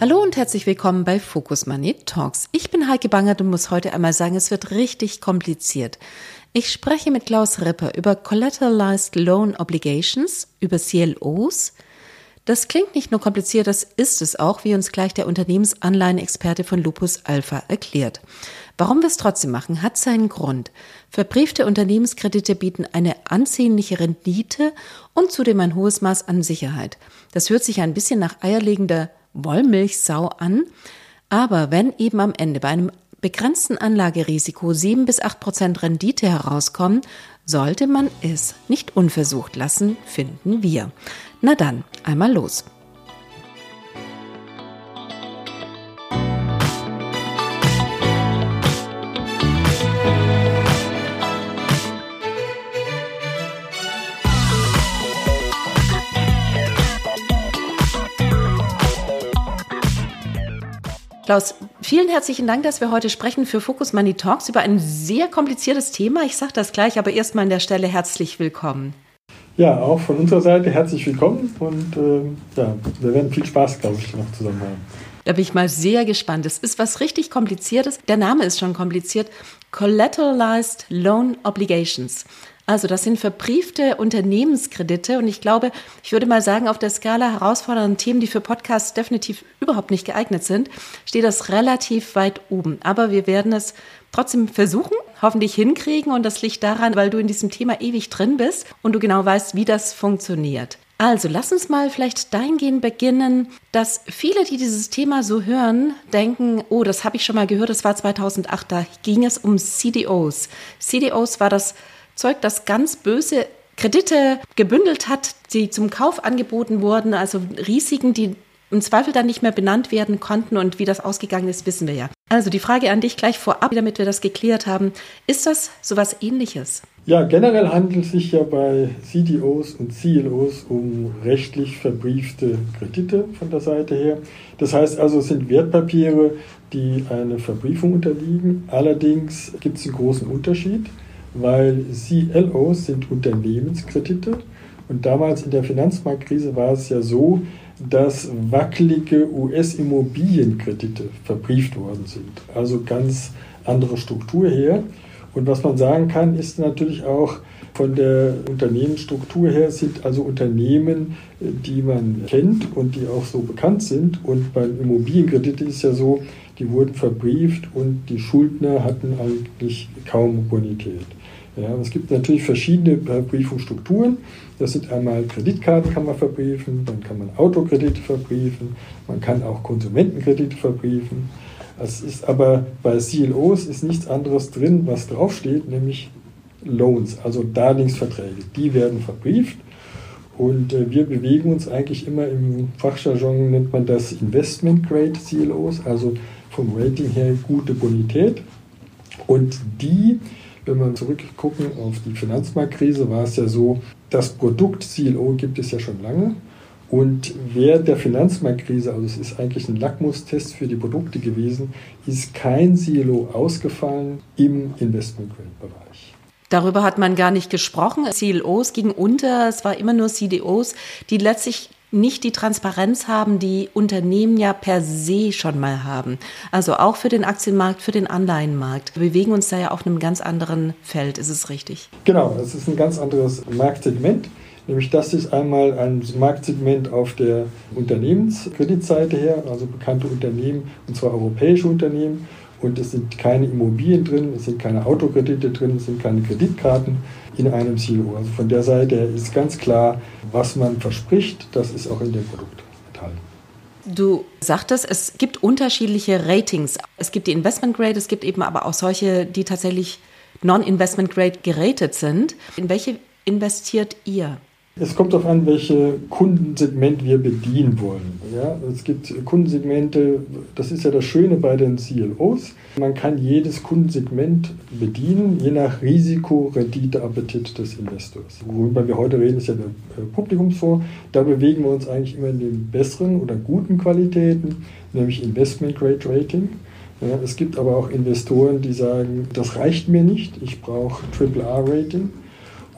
Hallo und herzlich willkommen bei Focus Money Talks. Ich bin Heike Bangert und muss heute einmal sagen, es wird richtig kompliziert. Ich spreche mit Klaus Ripper über Collateralized Loan Obligations, über CLOs. Das klingt nicht nur kompliziert, das ist es auch, wie uns gleich der Unternehmensanleihenexperte von Lupus Alpha erklärt. Warum wir es trotzdem machen, hat seinen Grund. Verbriefte Unternehmenskredite bieten eine ansehnliche Rendite und zudem ein hohes Maß an Sicherheit. Das hört sich ein bisschen nach eierlegender Wollmilchsau an, aber wenn eben am Ende bei einem begrenzten Anlagerisiko 7 bis 8 Prozent Rendite herauskommen, sollte man es nicht unversucht lassen, finden wir. Na dann, einmal los. Klaus, vielen herzlichen Dank, dass wir heute sprechen für Focus Money Talks über ein sehr kompliziertes Thema. Ich sage das gleich, aber erstmal an der Stelle herzlich willkommen. Ja, auch von unserer Seite herzlich willkommen und äh, ja, wir werden viel Spaß, glaube ich, noch zusammen haben. Da bin ich mal sehr gespannt. Es ist was richtig Kompliziertes. Der Name ist schon kompliziert. Collateralized Loan Obligations. Also das sind verbriefte Unternehmenskredite und ich glaube, ich würde mal sagen, auf der Skala herausfordernden Themen, die für Podcasts definitiv überhaupt nicht geeignet sind, steht das relativ weit oben. Aber wir werden es trotzdem versuchen, hoffentlich hinkriegen und das liegt daran, weil du in diesem Thema ewig drin bist und du genau weißt, wie das funktioniert. Also lass uns mal vielleicht dahingehend beginnen, dass viele, die dieses Thema so hören, denken, oh, das habe ich schon mal gehört, das war 2008, da ging es um CDOs. CDOs war das Zeug, das ganz böse Kredite gebündelt hat, die zum Kauf angeboten wurden, also Risiken, die im Zweifel dann nicht mehr benannt werden konnten und wie das ausgegangen ist, wissen wir ja. Also die Frage an dich gleich vorab, damit wir das geklärt haben, ist das sowas ähnliches? Ja, generell handelt es sich ja bei CDOs und CLOs um rechtlich verbriefte Kredite von der Seite her. Das heißt also, es sind Wertpapiere, die eine Verbriefung unterliegen. Allerdings gibt es einen großen Unterschied weil CLOs sind Unternehmenskredite und damals in der Finanzmarktkrise war es ja so, dass wackelige US-Immobilienkredite verbrieft worden sind. Also ganz andere Struktur her. Und was man sagen kann, ist natürlich auch von der Unternehmensstruktur her sind also Unternehmen, die man kennt und die auch so bekannt sind. Und beim Immobilienkredit ist ja so, die wurden verbrieft und die Schuldner hatten eigentlich kaum Bonität. Ja, es gibt natürlich verschiedene Verbriefungsstrukturen. Das sind einmal Kreditkarten kann man verbriefen, dann kann man Autokredite verbriefen, man kann auch Konsumentenkredite verbriefen. Es ist aber bei CLOs ist nichts anderes drin, was draufsteht, nämlich Loans, also Darlehensverträge. Die werden verbrieft und äh, wir bewegen uns eigentlich immer im Fachjargon nennt man das Investment Grade CLOs, also vom Rating her gute Bonität. Und die wenn wir zurückgucken auf die Finanzmarktkrise, war es ja so, das Produkt CLO gibt es ja schon lange. Und während der Finanzmarktkrise, also es ist eigentlich ein Lackmustest für die Produkte gewesen, ist kein CLO ausgefallen im Investment-Grade-Bereich. Darüber hat man gar nicht gesprochen. CLOs gingen unter, es war immer nur CDOs, die letztlich nicht die Transparenz haben, die Unternehmen ja per se schon mal haben. Also auch für den Aktienmarkt, für den Anleihenmarkt. Wir bewegen uns da ja auf einem ganz anderen Feld, ist es richtig? Genau, es ist ein ganz anderes Marktsegment. Nämlich das ist einmal ein Marktsegment auf der Unternehmenskreditseite her, also bekannte Unternehmen, und zwar europäische Unternehmen. Und es sind keine Immobilien drin, es sind keine Autokredite drin, es sind keine Kreditkarten in einem Silo. Also von der Seite ist ganz klar, was man verspricht, das ist auch in dem Produkt enthalten. Du sagtest, es gibt unterschiedliche Ratings. Es gibt die Investment Grade, es gibt eben aber auch solche, die tatsächlich Non-Investment Grade geratet sind. In welche investiert ihr? Es kommt darauf an, welche Kundensegment wir bedienen wollen. Ja, es gibt Kundensegmente, das ist ja das Schöne bei den CLOs. Man kann jedes Kundensegment bedienen, je nach Risiko, Rendite, Appetit des Investors. Worüber wir heute reden, ist ja der äh, Publikumsfonds. Da bewegen wir uns eigentlich immer in den besseren oder guten Qualitäten, nämlich Investment Grade Rating. Ja, es gibt aber auch Investoren, die sagen, das reicht mir nicht, ich brauche AAA-Rating.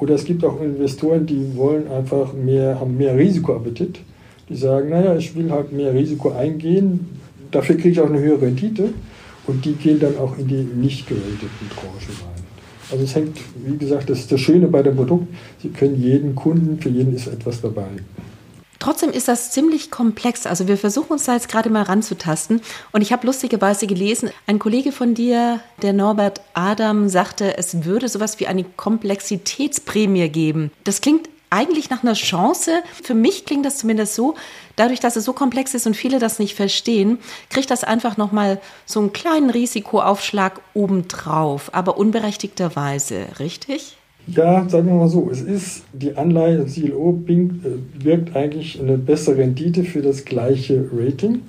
Oder es gibt auch Investoren, die wollen einfach mehr, haben mehr Risikoappetit. Die sagen, naja, ich will halt mehr Risiko eingehen, dafür kriege ich auch eine höhere Rendite. Und die gehen dann auch in die nicht gerateten Tranchen rein. Also es hängt, wie gesagt, das ist das Schöne bei dem Produkt, Sie können jeden Kunden, für jeden ist etwas dabei. Trotzdem ist das ziemlich komplex. Also wir versuchen uns da jetzt gerade mal ranzutasten. Und ich habe lustigerweise gelesen, ein Kollege von dir, der Norbert Adam, sagte, es würde sowas wie eine Komplexitätsprämie geben. Das klingt eigentlich nach einer Chance. Für mich klingt das zumindest so, dadurch, dass es so komplex ist und viele das nicht verstehen, kriegt das einfach nochmal so einen kleinen Risikoaufschlag obendrauf, aber unberechtigterweise, richtig? Ja, sagen wir mal so, es ist die Anleihe CLO Bing, äh, wirkt eigentlich eine bessere Rendite für das gleiche Rating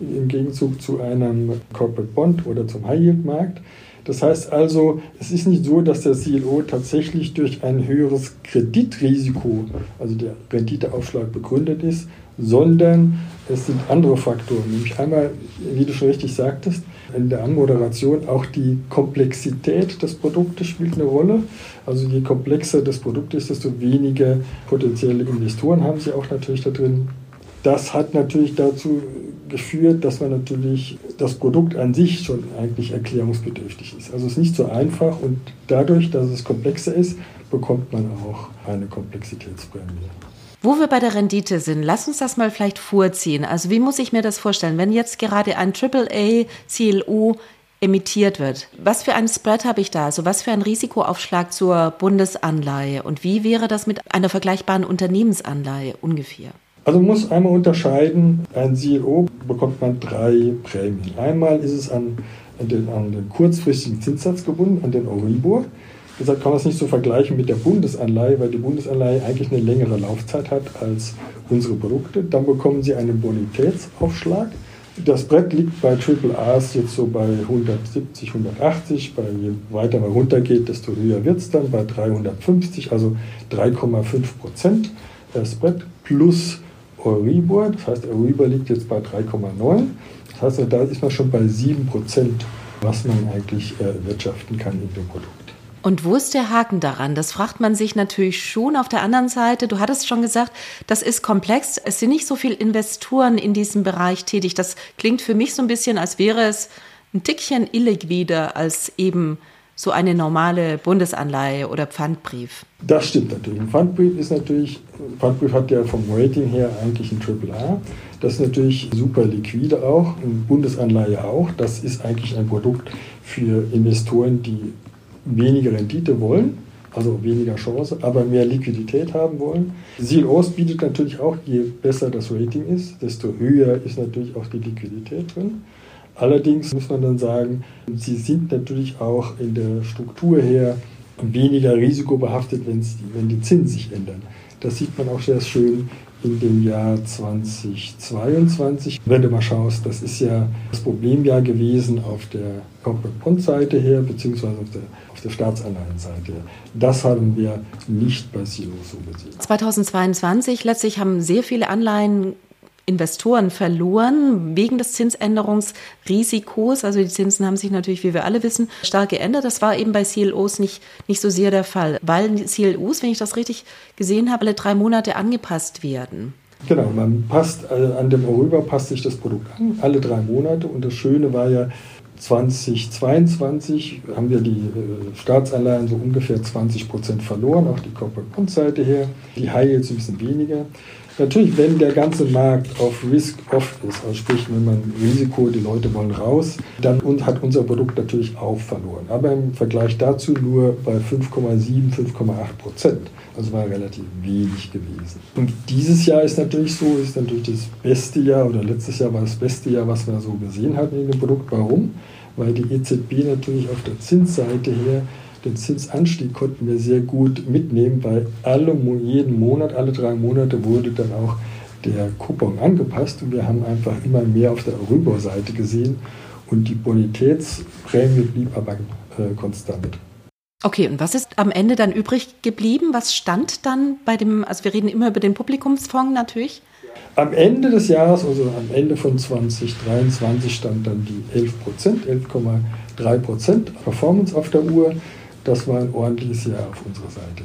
im Gegenzug zu einem Corporate Bond oder zum High Yield Markt. Das heißt also, es ist nicht so, dass der CLO tatsächlich durch ein höheres Kreditrisiko, also der Renditeaufschlag begründet ist, sondern es sind andere Faktoren. Nämlich einmal, wie du schon richtig sagtest, in der Anmoderation auch die Komplexität des Produktes spielt eine Rolle. Also je komplexer das Produkt ist, desto weniger potenzielle Investoren haben sie auch natürlich da drin. Das hat natürlich dazu geführt, dass man natürlich das Produkt an sich schon eigentlich erklärungsbedürftig ist. Also es ist nicht so einfach und dadurch, dass es komplexer ist, bekommt man auch eine Komplexitätsprämie. Wo wir bei der Rendite sind, lass uns das mal vielleicht vorziehen. Also wie muss ich mir das vorstellen, wenn jetzt gerade ein AAA CLO emittiert wird. Was für einen Spread habe ich da? Also was für einen Risikoaufschlag zur Bundesanleihe? Und wie wäre das mit einer vergleichbaren Unternehmensanleihe ungefähr? Also man muss einmal unterscheiden, ein CEO bekommt man drei Prämien. Einmal ist es an, den, an den kurzfristigen Zinssatz gebunden, an den Euribor. Deshalb kann man es nicht so vergleichen mit der Bundesanleihe, weil die Bundesanleihe eigentlich eine längere Laufzeit hat als unsere Produkte. Dann bekommen Sie einen Bonitätsaufschlag. Das Brett liegt bei AAAs jetzt so bei 170, 180. Bei, je weiter man runtergeht, desto höher wird es dann bei 350, also 3,5 Prozent. Das Brett plus Euribor, das heißt Euribor liegt jetzt bei 3,9. Das heißt, da ist man schon bei 7 Prozent, was man eigentlich erwirtschaften kann in dem Produkt. Und wo ist der Haken daran? Das fragt man sich natürlich schon auf der anderen Seite. Du hattest schon gesagt, das ist komplex. Es sind nicht so viele Investoren in diesem Bereich tätig. Das klingt für mich so ein bisschen, als wäre es ein Tickchen illiquider als eben so eine normale Bundesanleihe oder Pfandbrief. Das stimmt natürlich. Ein Pfandbrief ist natürlich, Pfandbrief hat ja vom Rating her eigentlich ein AAA. Das ist natürlich super liquide auch, eine Bundesanleihe auch. Das ist eigentlich ein Produkt für Investoren, die weniger Rendite wollen, also weniger Chance, aber mehr Liquidität haben wollen. CLOs bietet natürlich auch, je besser das Rating ist, desto höher ist natürlich auch die Liquidität drin. Allerdings muss man dann sagen, sie sind natürlich auch in der Struktur her weniger risikobehaftet, wenn die Zinsen sich ändern. Das sieht man auch sehr schön in dem Jahr 2022. Wenn du mal schaust, das ist ja das Problemjahr gewesen auf der Corporate Bond Seite her, beziehungsweise auf der, auf der Staatsanleihenseite. Das haben wir nicht bei Silo so gesehen. 2022 letztlich haben sehr viele Anleihen Investoren verloren wegen des Zinsänderungsrisikos. Also die Zinsen haben sich natürlich, wie wir alle wissen, stark geändert. Das war eben bei CLOs nicht, nicht so sehr der Fall, weil CLOs, wenn ich das richtig gesehen habe, alle drei Monate angepasst werden. Genau, man passt äh, an dem Euribor passt sich das Produkt an, alle drei Monate. Und das Schöne war ja, 2022 haben wir die äh, Staatsanleihen so ungefähr 20 Prozent verloren, auch die Corporate Bond Seite her. Die High jetzt ein bisschen weniger. Natürlich, wenn der ganze Markt auf Risk-Off ist, also sprich, wenn man Risiko, die Leute wollen raus, dann hat unser Produkt natürlich auch verloren. Aber im Vergleich dazu nur bei 5,7, 5,8 Prozent. Also war relativ wenig gewesen. Und dieses Jahr ist natürlich so, ist natürlich das beste Jahr oder letztes Jahr war das beste Jahr, was wir so gesehen hatten in dem Produkt. Warum? Weil die EZB natürlich auf der Zinsseite her den Zinsanstieg konnten wir sehr gut mitnehmen, weil alle, jeden Monat, alle drei Monate wurde dann auch der Coupon angepasst und wir haben einfach immer mehr auf der Euribor-Seite gesehen und die Bonitätsprämie blieb aber äh, konstant. Okay, und was ist am Ende dann übrig geblieben? Was stand dann bei dem, also wir reden immer über den Publikumsfonds natürlich? Am Ende des Jahres, also am Ende von 2023, stand dann die 11 Prozent, 11,3 Prozent Performance auf der Uhr. Das war ein ordentliches Jahr auf unserer Seite.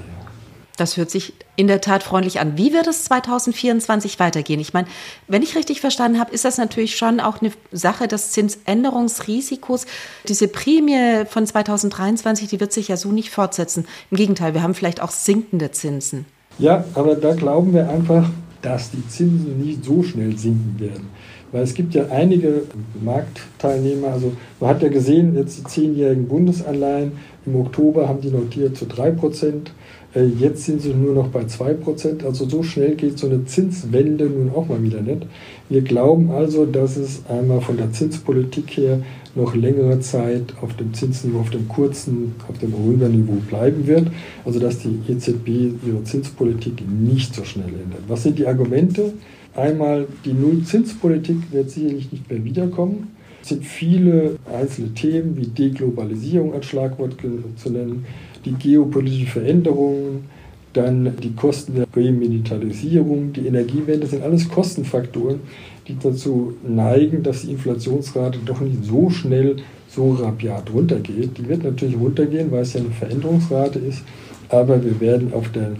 Das hört sich in der Tat freundlich an. Wie wird es 2024 weitergehen? Ich meine, wenn ich richtig verstanden habe, ist das natürlich schon auch eine Sache des Zinsänderungsrisikos. Diese Prämie von 2023, die wird sich ja so nicht fortsetzen. Im Gegenteil, wir haben vielleicht auch sinkende Zinsen. Ja, aber da glauben wir einfach, dass die Zinsen nicht so schnell sinken werden. Weil es gibt ja einige Marktteilnehmer, also man hat ja gesehen, jetzt die zehnjährigen Bundesanleihen, im Oktober haben die notiert zu 3 Prozent. Äh, jetzt sind sie nur noch bei 2%. Also so schnell geht so eine Zinswende nun auch mal wieder nicht. Wir glauben also, dass es einmal von der Zinspolitik her noch längere Zeit auf dem Zinsniveau, auf dem kurzen, auf dem Rüberniveau bleiben wird. Also dass die EZB ihre Zinspolitik nicht so schnell ändert. Was sind die Argumente? Einmal, die Nullzinspolitik wird sicherlich nicht mehr wiederkommen. Es sind viele einzelne Themen wie Deglobalisierung als Schlagwort zu nennen die geopolitischen Veränderungen, dann die Kosten der Remilitarisierung, die Energiewende, sind alles Kostenfaktoren, die dazu neigen, dass die Inflationsrate doch nicht so schnell, so rabiat runtergeht. Die wird natürlich runtergehen, weil es ja eine Veränderungsrate ist, aber wir werden auf der,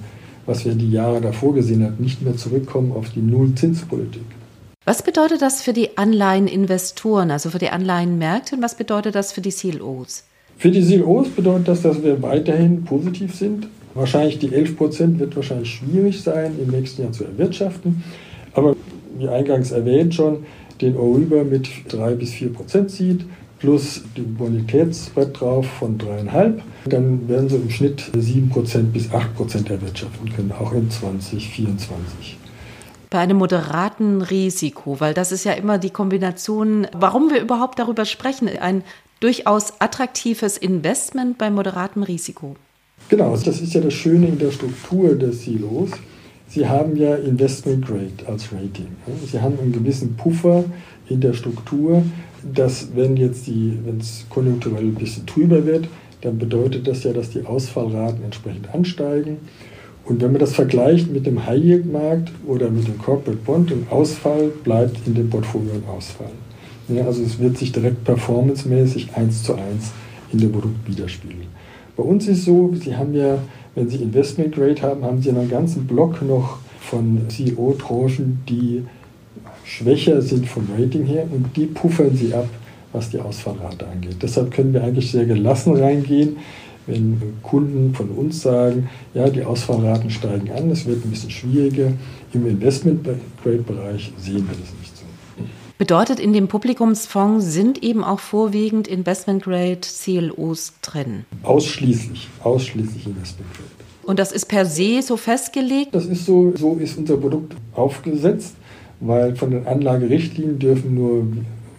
was wir die Jahre davor gesehen haben, nicht mehr zurückkommen auf die Nullzinspolitik. Was bedeutet das für die Anleiheninvestoren, also für die Anleihenmärkte und was bedeutet das für die CLOs? Für die CLOs bedeutet das, dass wir weiterhin positiv sind. Wahrscheinlich die 11 Prozent wird wahrscheinlich schwierig sein, im nächsten Jahr zu erwirtschaften. Aber wie eingangs erwähnt schon, den Euribor mit 3 bis 4 Prozent zieht, plus den Bonitätsspread drauf von 3,5, dann werden sie im Schnitt 7 Prozent bis 8 Prozent erwirtschaften können, auch in 2024 bei einem moderaten Risiko, weil das ist ja immer die Kombination, warum wir überhaupt darüber sprechen, ein durchaus attraktives Investment bei moderatem Risiko. Genau, das ist ja das Schöne in der Struktur des Silos. Sie haben ja Investment Grade als Rating. Sie haben einen gewissen Puffer in der Struktur, dass wenn jetzt die, wenn es konjunkturell ein bisschen trüber wird, dann bedeutet das ja, dass die Ausfallraten entsprechend ansteigen. Und wenn man das vergleicht mit dem High-Yield-Markt oder mit dem Corporate Bond, ein Ausfall bleibt in dem Portfolio ein Ausfall. Ja, also es wird sich direkt performancemäßig eins zu eins in dem Produkt widerspiegeln. Bei uns ist es so, Sie haben ja, wenn Sie Investment Grade haben, haben Sie einen ganzen Block noch von CEO-Tranchen, die schwächer sind vom Rating her und die puffern Sie ab, was die Ausfallrate angeht. Deshalb können wir eigentlich sehr gelassen reingehen, wenn Kunden von uns sagen, ja, die Ausfallraten steigen an, es wird ein bisschen schwieriger. Im Investment-Grade-Bereich sehen wir das nicht. Bedeutet, in dem Publikumsfonds sind eben auch vorwiegend Investment-Grade CLOs drin? Ausschließlich, ausschließlich Investment-Grade. Und das ist per se so festgelegt? Das ist so, so ist unser Produkt aufgesetzt, weil von den Anlagerichtlinien dürfen, nur,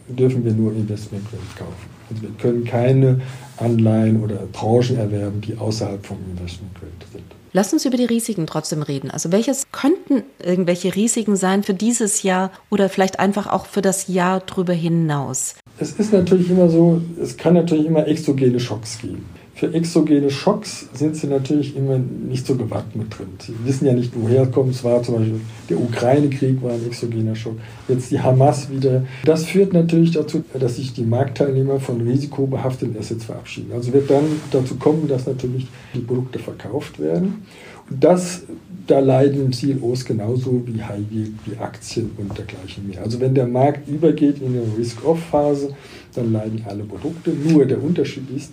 dürfen wir nur Investment-Grade kaufen. Also wir können keine Anleihen oder Branchen erwerben, die außerhalb vom Investment-Grade sind. Lass uns über die Risiken trotzdem reden. Also welches könnten irgendwelche Risiken sein für dieses Jahr oder vielleicht einfach auch für das Jahr drüber hinaus? Es ist natürlich immer so, es kann natürlich immer exogene Schocks geben. Für exogene Schocks sind sie natürlich immer nicht so gewappnet drin. Sie wissen ja nicht, woher kommt. Es war zum Beispiel der Ukraine-Krieg war ein exogener Schock. Jetzt die Hamas wieder. Das führt natürlich dazu, dass sich die Marktteilnehmer von risikobehafteten Assets verabschieden. Also wird dann dazu kommen, dass natürlich die Produkte verkauft werden. Und das, da leiden CLOs genauso wie High Yield, wie Aktien und dergleichen mehr. Also wenn der Markt übergeht in eine Risk-Off-Phase, dann leiden alle Produkte. Nur der Unterschied ist,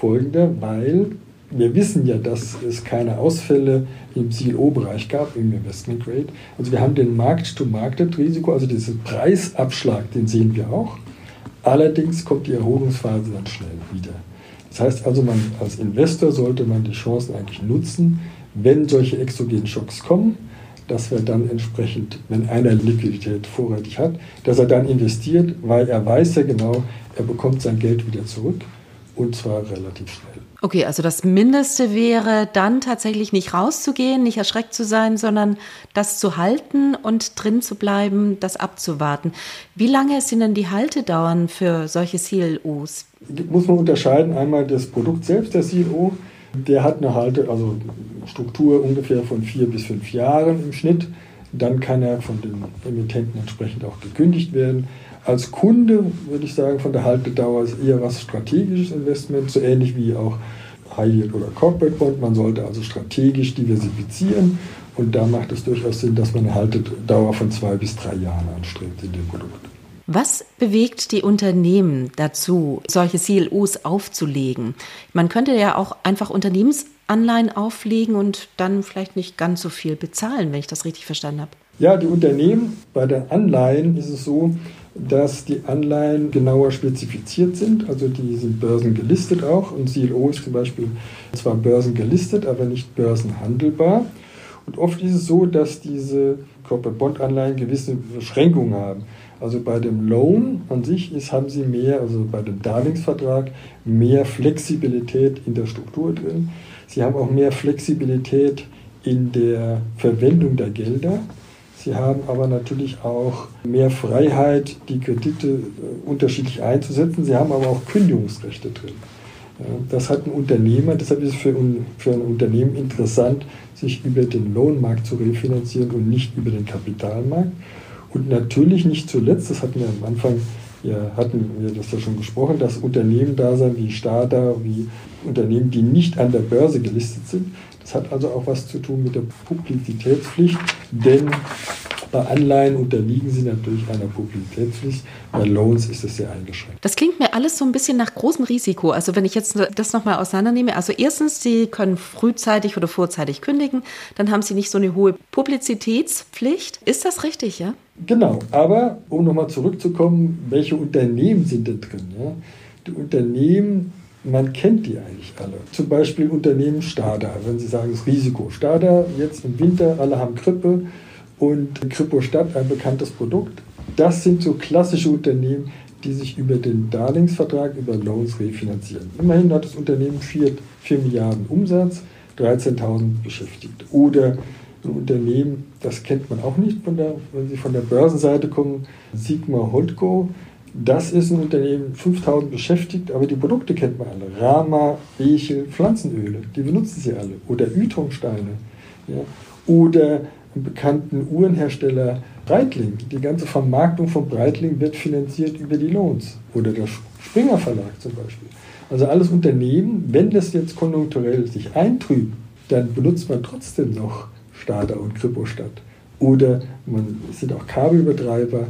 folgender, weil wir wissen ja, dass es keine Ausfälle im CLO-Bereich gab, im Investment Grade. Also wir haben den Markt-to-Market-Risiko, also diesen Preisabschlag, den sehen wir auch. Allerdings kommt die Erholungsphase dann schnell wieder. Das heißt also, man, als Investor sollte man die Chancen eigentlich nutzen, wenn solche exogenen Schocks kommen, dass er dann entsprechend, wenn einer Liquidität vorrätig hat, dass er dann investiert, weil er weiß ja genau, er bekommt sein Geld wieder zurück und zwar relativ schnell. Okay, also das Mindeste wäre dann tatsächlich nicht rauszugehen, nicht erschreckt zu sein, sondern das zu halten und drin zu bleiben, das abzuwarten. Wie lange sind denn die Haltedauern für solche CLOs? Muss man unterscheiden, einmal das Produkt selbst, der CLO, der hat eine Halte, also Struktur ungefähr von vier bis fünf Jahren im Schnitt. Dann kann er von den Emittenten entsprechend auch gekündigt werden. Als Kunde würde ich sagen, von der Haltedauer ist eher was strategisches Investment, so ähnlich wie auch High Yield oder Corporate Bond. Man sollte also strategisch diversifizieren und da macht es durchaus Sinn, dass man eine Haltedauer von zwei bis drei Jahren anstrebt in dem Produkt. Was bewegt die Unternehmen dazu, solche CLOs aufzulegen? Man könnte ja auch einfach Unternehmensanleihen auflegen und dann vielleicht nicht ganz so viel bezahlen, wenn ich das richtig verstanden habe. Ja, die Unternehmen, bei den Anleihen ist es so, dass die Anleihen genauer spezifiziert sind. Also die sind börsengelistet auch. Und CLO ist zum Beispiel zwar börsengelistet, aber nicht börsenhandelbar. Und oft ist es so, dass diese Corporate Bond Anleihen gewisse Beschränkungen haben. Also bei dem Loan an sich ist, haben sie mehr, also bei dem Darlehensvertrag, mehr Flexibilität in der Struktur drin. Sie haben auch mehr Flexibilität in der Verwendung der Gelder. Sie haben aber natürlich auch mehr Freiheit, die Kredite äh, unterschiedlich einzusetzen. Sie haben aber auch Kündigungsrechte drin. Das hat ein Unternehmer, deshalb ist es für, für ein Unternehmen interessant, sich über den Lohnmarkt zu refinanzieren und nicht über den Kapitalmarkt. Und natürlich nicht zuletzt, das hatten wir am Anfang, ja, hatten wir das ja schon gesprochen, dass Unternehmen da sein wie Stada, wie Unternehmen, die nicht an der Börse gelistet sind, das hat also auch was zu tun mit der Publizitätspflicht, denn bei Anleihen unterliegen sie natürlich einer Publizitätspflicht. Bei Loans ist es sehr eingeschränkt. Das klingt mir alles so ein bisschen nach großem Risiko. Also wenn ich jetzt das nochmal auseinandernehme, also erstens, Sie können frühzeitig oder vorzeitig kündigen, dann haben Sie nicht so eine hohe Publizitätspflicht. Ist das richtig, ja? Genau, aber um nochmal zurückzukommen, welche Unternehmen sind denn drin? Ja? Die Unternehmen man kennt die eigentlich alle. Zum Beispiel Unternehmen Stada, wenn Sie sagen, das Risiko. Stada, jetzt im Winter, alle haben Grippe und Kripo Stadt, ein bekanntes Produkt. Das sind so klassische Unternehmen, die sich über den Darlehensvertrag, über Loans refinanzieren. Immerhin hat das Unternehmen 4, 4 Milliarden Umsatz, 13.000 Beschäftigte. Oder ein Unternehmen, das kennt man auch nicht, von der, wenn Sie von der Börsenseite kommen, Sigma Holdco das ist ein Unternehmen, 5000 beschäftigt, aber die Produkte kennt man alle. Rama, Bechel, Pflanzenöle, die benutzen sie alle. Oder Ytongsteine. Ja. Oder einen bekannten Uhrenhersteller Breitling. Die ganze Vermarktung von Breitling wird finanziert über die Loans. Oder der Springer Verlag zum Beispiel. Also alles Unternehmen, wenn das jetzt konjunkturell sich eintrübt, dann benutzt man trotzdem noch Stada und Kripostadt. Oder man sind auch Kabelbetreiber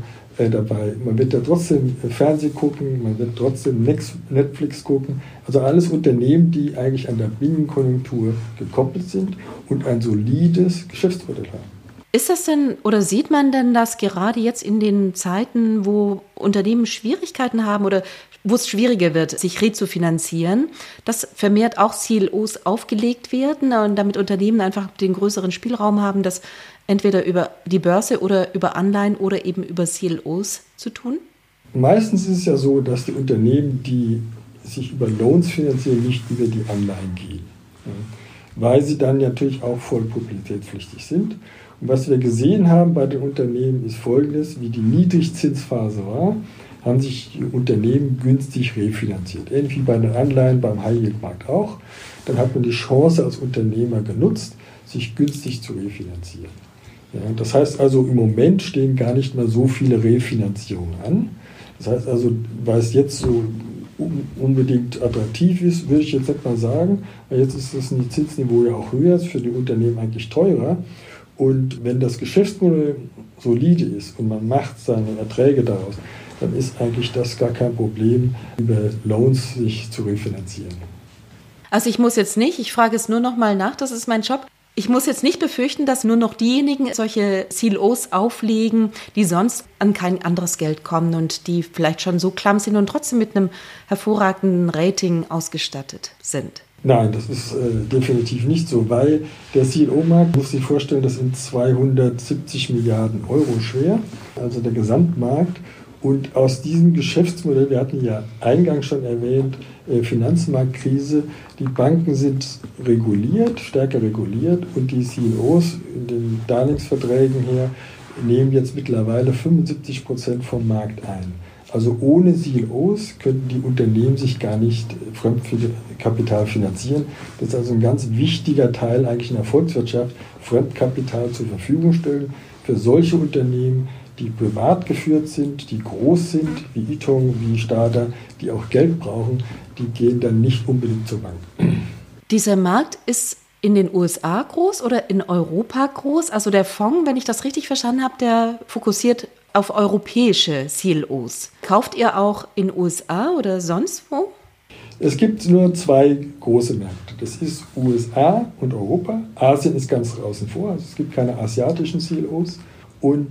dabei. Man wird ja trotzdem Fernsehen gucken, man wird trotzdem Netflix gucken. Also alles Unternehmen, die eigentlich an der Binnenkonjunktur gekoppelt sind und ein solides Geschäftsmodell haben. Ist das denn oder sieht man denn das gerade jetzt in den Zeiten, wo Unternehmen Schwierigkeiten haben oder wo es schwieriger wird, sich rezufinanzieren, dass vermehrt auch CLOs aufgelegt werden und damit Unternehmen einfach den größeren Spielraum haben, das entweder über die Börse oder über Anleihen oder eben über CLOs zu tun? Meistens ist es ja so, dass die Unternehmen, die sich über Loans finanzieren, nicht über die Anleihen gehen, weil sie dann natürlich auch voll publizitätspflichtig sind. Und was wir gesehen haben bei den Unternehmen ist folgendes, wie die Niedrigzinsphase war, haben sich die Unternehmen günstig refinanziert. Ähnlich wie bei den Anleihen beim High-Yield-Markt auch. Dann hat man die Chance als Unternehmer genutzt, sich günstig zu refinanzieren. Ja, das heißt also, im Moment stehen gar nicht mehr so viele Refinanzierungen an. Das heißt also, weil es jetzt so unbedingt attraktiv ist, würde ich jetzt nicht mal sagen, weil jetzt ist das Zinsniveau ja auch höher, ist für die Unternehmen eigentlich teurer. Und wenn das Geschäftsmodell solide ist und man macht seine Erträge daraus, dann ist eigentlich das gar kein Problem, über Loans sich zu refinanzieren. Also ich muss jetzt nicht, ich frage es nur noch mal nach, das ist mein Job. Ich muss jetzt nicht befürchten, dass nur noch diejenigen solche CLOs auflegen, die sonst an kein anderes Geld kommen und die vielleicht schon so klamm sind und trotzdem mit einem hervorragenden Rating ausgestattet sind. Nein, das ist äh, definitiv nicht so, weil der CLO-Markt, muss sich vorstellen, das sind 270 Milliarden Euro schwer, also der Gesamtmarkt. Und aus diesem Geschäftsmodell, wir hatten ja eingangs schon erwähnt, äh, Finanzmarktkrise, die Banken sind reguliert, stärker reguliert und die CEOs in den Darlehensverträgen her nehmen jetzt mittlerweile 75 Prozent vom Markt ein. Also ohne CEOs könnten die Unternehmen sich gar nicht Fremdkapital finanzieren. Das ist also ein ganz wichtiger Teil eigentlich in der Volkswirtschaft, Fremdkapital zur Verfügung stellen für solche Unternehmen, die privat geführt sind, die groß sind, wie Itong, wie Stadler, die auch Geld brauchen, die gehen dann nicht unbedingt zur Bank. Dieser Markt ist in den USA groß oder in Europa groß? Also der Fonds, wenn ich das richtig verstanden habe, der fokussiert auf europäische CLOs. Kauft ihr auch in USA oder sonst wo? Es gibt nur zwei große Märkte. Das ist USA und Europa. Asien ist ganz außen vor. Also es gibt keine asiatischen CLOs. Und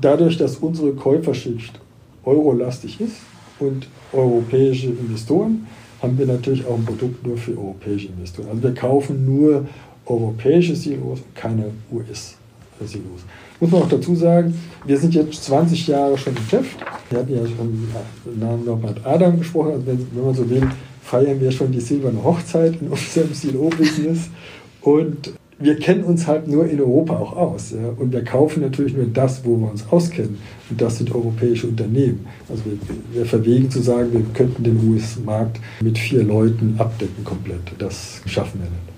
dadurch, dass unsere Käuferschicht eurolastig ist und europäische Investoren, haben wir natürlich auch ein Produkt nur für europäische Investoren. Also wir kaufen nur europäische CLOs und keine US-CLOs. Muss man auch dazu sagen, wir sind jetzt 20 Jahre schon im Geschäft. Wir hatten ja schon den Namen Norbert Adam gesprochen. Also wenn, wenn man so will, feiern wir schon die silberne Hochzeit in unserem CLO-Business. Und wir kennen uns halt nur in Europa auch aus. Ja? Und wir kaufen natürlich nur das, wo wir uns auskennen. Und das sind europäische Unternehmen. Also wir, wir verwegen zu sagen, wir könnten den US-Markt mit vier Leuten abdecken komplett. Das schaffen wir nicht.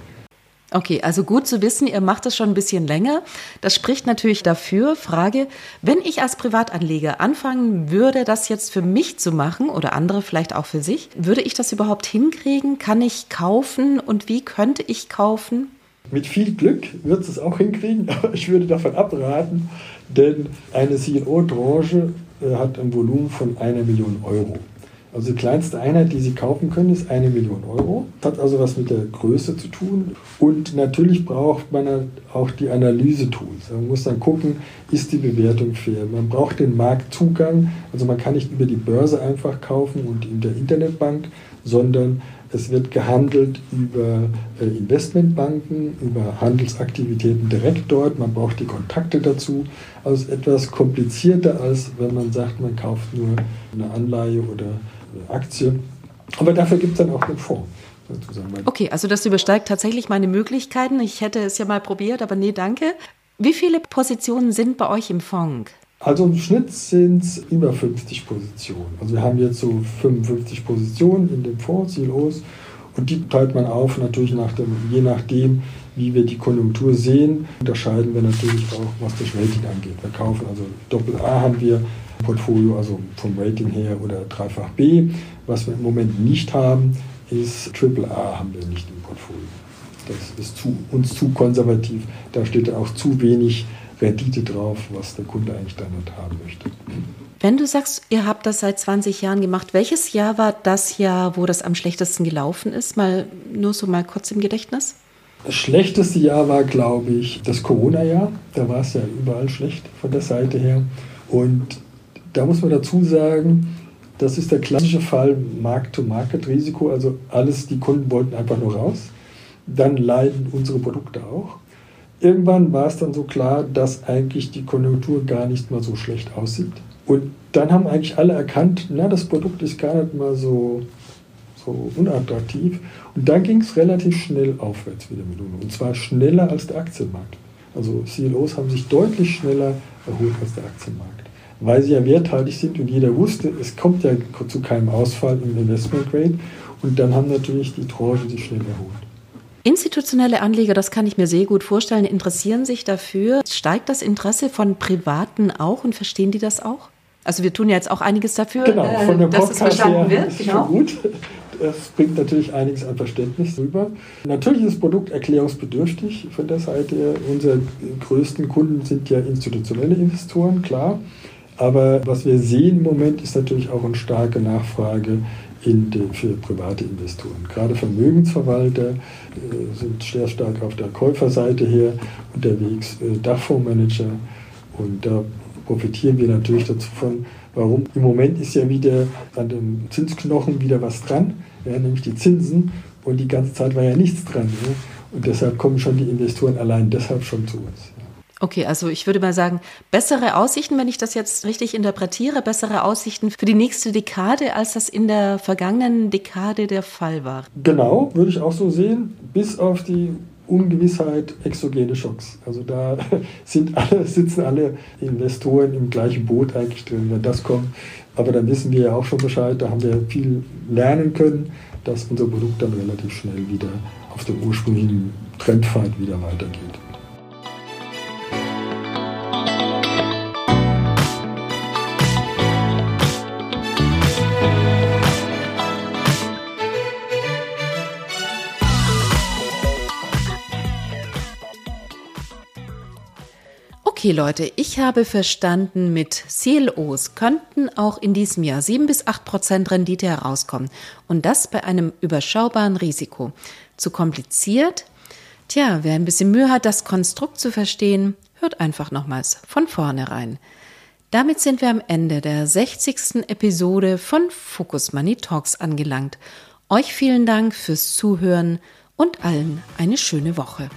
Okay, also gut zu wissen, ihr macht das schon ein bisschen länger. Das spricht natürlich dafür. Frage, wenn ich als Privatanleger anfangen würde, das jetzt für mich zu machen oder andere vielleicht auch für sich, würde ich das überhaupt hinkriegen? Kann ich kaufen und wie könnte ich kaufen? Mit viel Glück wird es auch hinkriegen, aber ich würde davon abraten, denn eine CNO-Tranche äh, hat ein Volumen von einer Million Euro. Also die kleinste Einheit, die Sie kaufen können, ist eine Million Euro. Hat also was mit der Größe zu tun. Und natürlich braucht man auch die Analyse-Tools. Man muss dann gucken, ist die Bewertung fair. Man braucht den Marktzugang. Also man kann nicht über die Börse einfach kaufen und in der Internetbank, sondern es wird gehandelt über äh, Investmentbanken, über Handelsaktivitäten direkt dort. Man braucht die Kontakte dazu. Also etwas komplizierter, als wenn man sagt, man kauft nur eine Anleihe oder eine Aktie. Aber dafür gibt es dann auch einen Fonds. Okay, also das übersteigt tatsächlich meine Möglichkeiten. Ich hätte es ja mal probiert, aber nee, danke. Wie viele Positionen sind bei euch im Fonds? Also im Schnitt sind es über 50 Positionen. Also wir haben jetzt so 55 Positionen in dem Fonds, CLOs, und die teilt man auf, natürlich nach dem, je nachdem, wie wir die Konjunktur sehen, unterscheiden wir natürlich auch, was das Rating angeht. Wir kaufen also Doppel A haben wir im Portfolio, also vom Rating her oder dreifach B. Was wir im Moment nicht haben, ist Triple A haben wir nicht im Portfolio. Das ist zu, uns zu konservativ. Da steht auch zu wenig Rendite drauf, was der Kunde eigentlich nicht haben möchte. Wenn du sagst, ihr habt das seit 20 Jahren gemacht, welches Jahr war das Jahr, wo das am schlechtesten gelaufen ist? Mal nur so mal kurz im Gedächtnis. Das schlechteste Jahr war, glaube ich, das Corona-Jahr. Da war es ja überall schlecht von der Seite her. Und da muss man dazu sagen, das ist der klassische Fall Markt-to-Market-Risiko. Also alles, die Kunden wollten einfach nur raus. Dann leiden unsere Produkte auch irgendwann war es dann so klar, dass eigentlich die Konjunktur gar nicht mal so schlecht aussieht. Und dann haben eigentlich alle erkannt, na, das Produkt ist gar nicht mal so, so unattraktiv. Und dann ging es relativ schnell aufwärts wieder mit UNO. Und zwar schneller als der Aktienmarkt. Also CLOs haben sich deutlich schneller erholt als der Aktienmarkt. Weil sie ja werthaltig sind und jeder wusste, es kommt ja zu keinem Ausfall im Investment Grade. Und dann haben natürlich die Tranchen sich schnell erholt. Institutionelle Anleger, das kann ich mir sehr gut vorstellen, interessieren sich dafür. Steigt das Interesse von Privaten auch und verstehen die das auch? Also wir tun ja jetzt auch einiges dafür, genau, von der dass es verstanden her wird. Genau. gut. Das bringt natürlich einiges an Verständnis rüber. Natürlich ist das Produkt erklärungsbedürftig von der Seite. Unsere größten Kunden sind ja institutionelle Investoren, klar. Aber was wir sehen im Moment ist natürlich auch eine starke Nachfrage in den, für private Investoren. Gerade Vermögensverwalter äh, sind sehr stark auf der Käuferseite her unterwegs, äh, Dachfondsmanager. Und da profitieren wir natürlich davon. Warum? Im Moment ist ja wieder an dem Zinsknochen wieder was dran, ja, nämlich die Zinsen. Und die ganze Zeit war ja nichts dran. Ja. Und deshalb kommen schon die Investoren allein deshalb schon zu uns. Okay, also ich würde mal sagen, bessere Aussichten, wenn ich das jetzt richtig interpretiere, bessere Aussichten für die nächste Dekade, als das in der vergangenen Dekade der Fall war. Genau, würde ich auch so sehen, bis auf die Ungewissheit exogene Schocks. Also da sind alle, sitzen alle Investoren im gleichen Boot eigentlich drin, wenn das kommt. Aber dann wissen wir ja auch schon Bescheid, da haben wir viel lernen können, dass unser Produkt dann relativ schnell wieder auf dem ursprünglichen Trendpfad wieder weitergeht. Okay, Leute, ich habe verstanden, mit CLOs könnten auch in diesem Jahr 7 bis 8 Prozent Rendite herauskommen. Und das bei einem überschaubaren Risiko. Zu kompliziert? Tja, wer ein bisschen Mühe hat, das Konstrukt zu verstehen, hört einfach nochmals von vorne rein. Damit sind wir am Ende der 60. Episode von Focus Money Talks angelangt. Euch vielen Dank fürs Zuhören und allen eine schöne Woche.